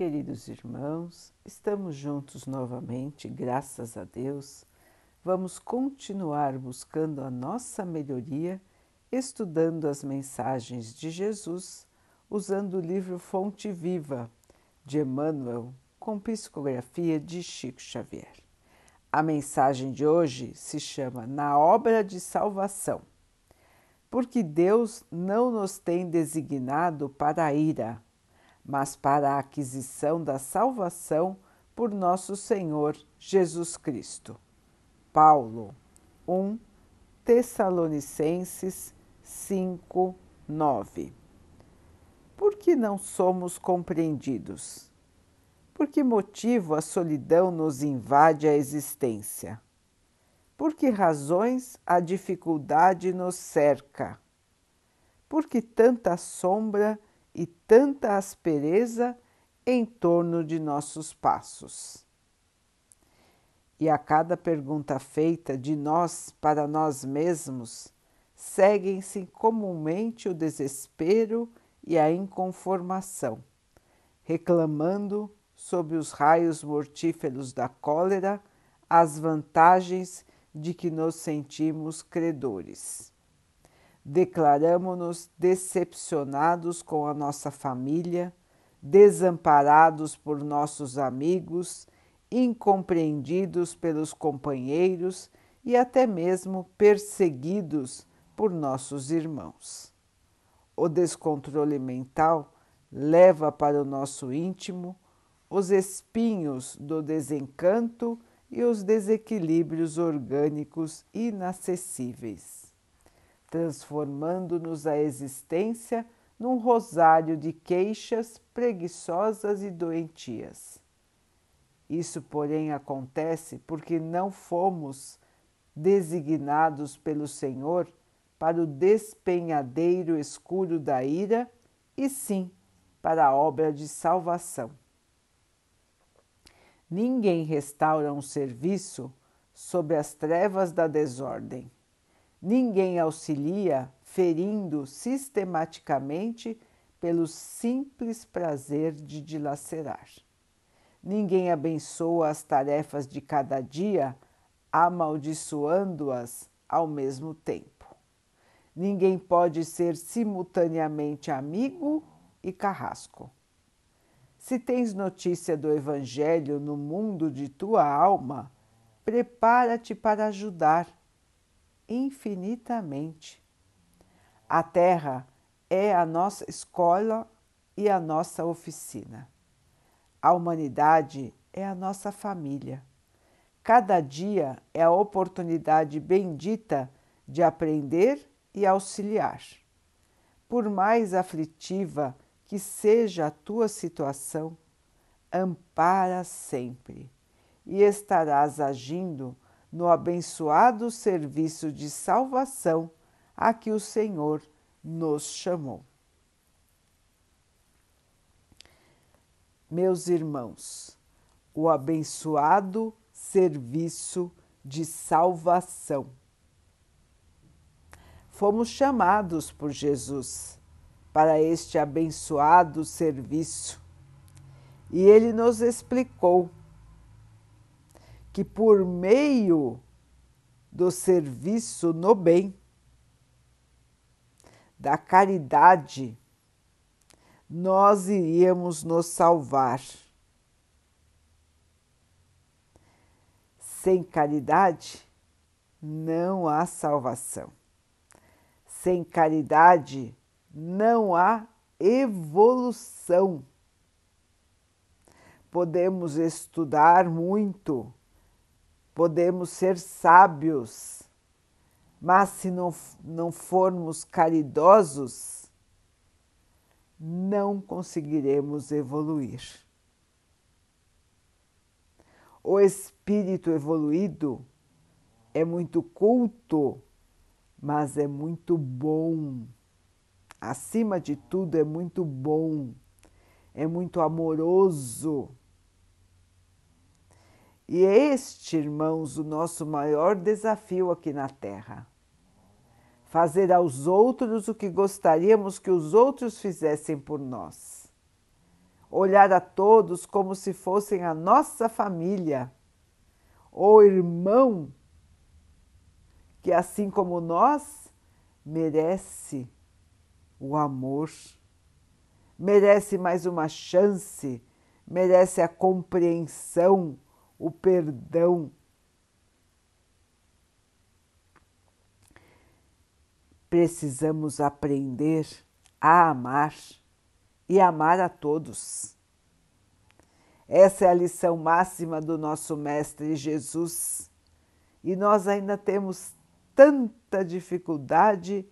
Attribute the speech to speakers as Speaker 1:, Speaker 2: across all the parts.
Speaker 1: Queridos irmãos, estamos juntos novamente, graças a Deus. Vamos continuar buscando a nossa melhoria, estudando as mensagens de Jesus, usando o livro Fonte Viva de Emmanuel, com psicografia de Chico Xavier. A mensagem de hoje se chama Na Obra de Salvação, porque Deus não nos tem designado para a ira mas para a aquisição da salvação por nosso Senhor Jesus Cristo. Paulo 1 Tessalonicenses 5, 9 Por que não somos compreendidos? Por que motivo a solidão nos invade a existência? Por que razões a dificuldade nos cerca? Por que tanta sombra e tanta aspereza em torno de nossos passos. E a cada pergunta feita de nós para nós mesmos, seguem-se comumente o desespero e a inconformação, reclamando, sob os raios mortíferos da cólera, as vantagens de que nos sentimos credores declaramo-nos decepcionados com a nossa família, desamparados por nossos amigos, incompreendidos pelos companheiros e até mesmo perseguidos por nossos irmãos. O descontrole mental leva para o nosso íntimo os espinhos do desencanto e os desequilíbrios orgânicos inacessíveis transformando-nos a existência num rosário de queixas preguiçosas e doentias. Isso, porém, acontece porque não fomos designados pelo Senhor para o despenhadeiro escuro da ira, e sim para a obra de salvação. Ninguém restaura um serviço sob as trevas da desordem. Ninguém auxilia ferindo sistematicamente pelo simples prazer de dilacerar. Ninguém abençoa as tarefas de cada dia, amaldiçoando-as ao mesmo tempo. Ninguém pode ser simultaneamente amigo e carrasco. Se tens notícia do Evangelho no mundo de tua alma, prepara-te para ajudar infinitamente. A Terra é a nossa escola e a nossa oficina. A humanidade é a nossa família. Cada dia é a oportunidade bendita de aprender e auxiliar. Por mais aflitiva que seja a tua situação, ampara sempre e estarás agindo no abençoado serviço de salvação a que o Senhor nos chamou. Meus irmãos, o abençoado serviço de salvação. Fomos chamados por Jesus para este abençoado serviço e ele nos explicou que por meio do serviço no bem, da caridade, nós iríamos nos salvar. Sem caridade, não há salvação. Sem caridade, não há evolução. Podemos estudar muito, podemos ser sábios, mas se não, não formos caridosos, não conseguiremos evoluir. O espírito evoluído é muito culto, mas é muito bom. Acima de tudo, é muito bom, é muito amoroso e é este, irmãos, o nosso maior desafio aqui na Terra. Fazer aos outros o que gostaríamos que os outros fizessem por nós. olhar a todos como se fossem a nossa família, ou irmão, que assim como nós, merece o amor, merece mais uma chance, merece a compreensão, o perdão. Precisamos aprender a amar e amar a todos. Essa é a lição máxima do nosso Mestre Jesus. E nós ainda temos tanta dificuldade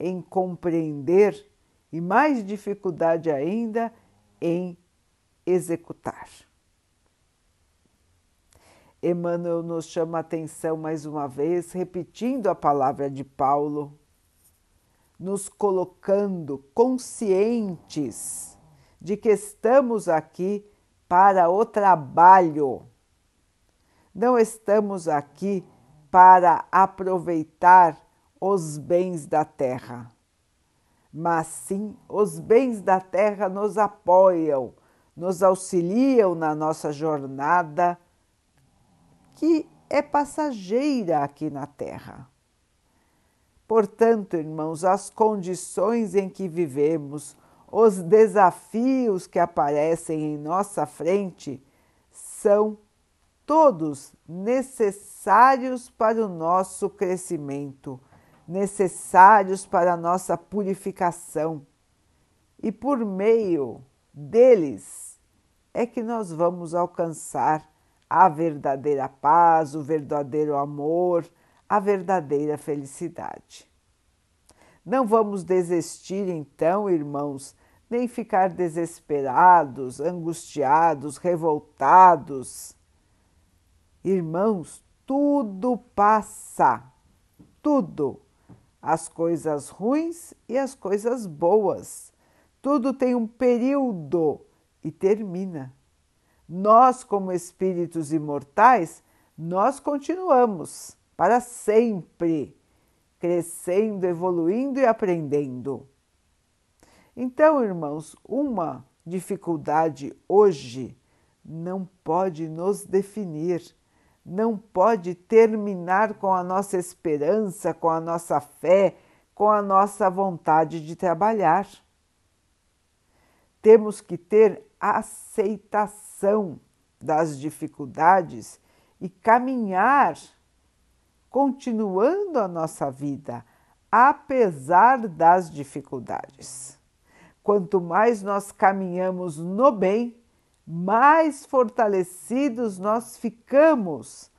Speaker 1: em compreender e mais dificuldade ainda em executar. Emmanuel nos chama a atenção mais uma vez, repetindo a palavra de Paulo, nos colocando conscientes de que estamos aqui para o trabalho. Não estamos aqui para aproveitar os bens da terra, mas sim os bens da terra nos apoiam, nos auxiliam na nossa jornada, que é passageira aqui na terra. Portanto, irmãos, as condições em que vivemos, os desafios que aparecem em nossa frente são todos necessários para o nosso crescimento, necessários para a nossa purificação. E por meio deles é que nós vamos alcançar a verdadeira paz, o verdadeiro amor, a verdadeira felicidade. Não vamos desistir, então, irmãos, nem ficar desesperados, angustiados, revoltados Irmãos, tudo passa, tudo. As coisas ruins e as coisas boas. Tudo tem um período e termina. Nós, como espíritos imortais, nós continuamos para sempre, crescendo, evoluindo e aprendendo. Então, irmãos, uma dificuldade hoje não pode nos definir não pode terminar com a nossa esperança, com a nossa fé, com a nossa vontade de trabalhar. Temos que ter aceitação das dificuldades e caminhar, continuando a nossa vida, apesar das dificuldades. Quanto mais nós caminhamos no bem, mais fortalecidos nós ficamos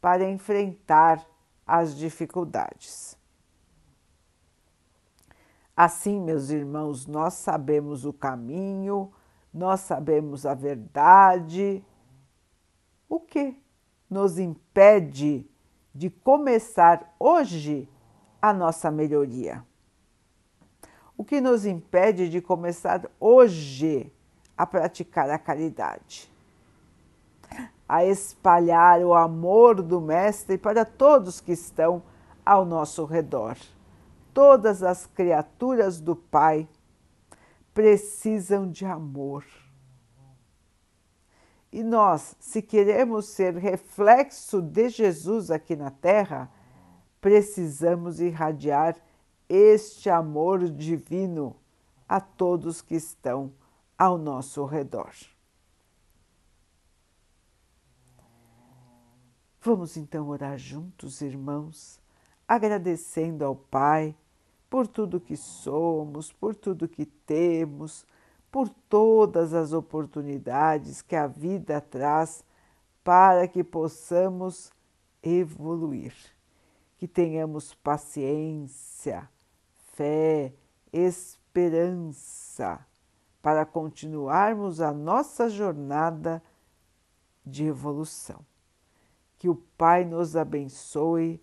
Speaker 1: para enfrentar as dificuldades. Assim, meus irmãos, nós sabemos o caminho, nós sabemos a verdade. O que nos impede de começar hoje a nossa melhoria? O que nos impede de começar hoje a praticar a caridade, a espalhar o amor do Mestre para todos que estão ao nosso redor. Todas as criaturas do Pai precisam de amor. E nós, se queremos ser reflexo de Jesus aqui na Terra, precisamos irradiar este amor divino a todos que estão ao nosso redor. Vamos então orar juntos, irmãos, agradecendo ao Pai por tudo que somos, por tudo que temos, por todas as oportunidades que a vida traz para que possamos evoluir, que tenhamos paciência, fé, esperança para continuarmos a nossa jornada de evolução. Que o Pai nos abençoe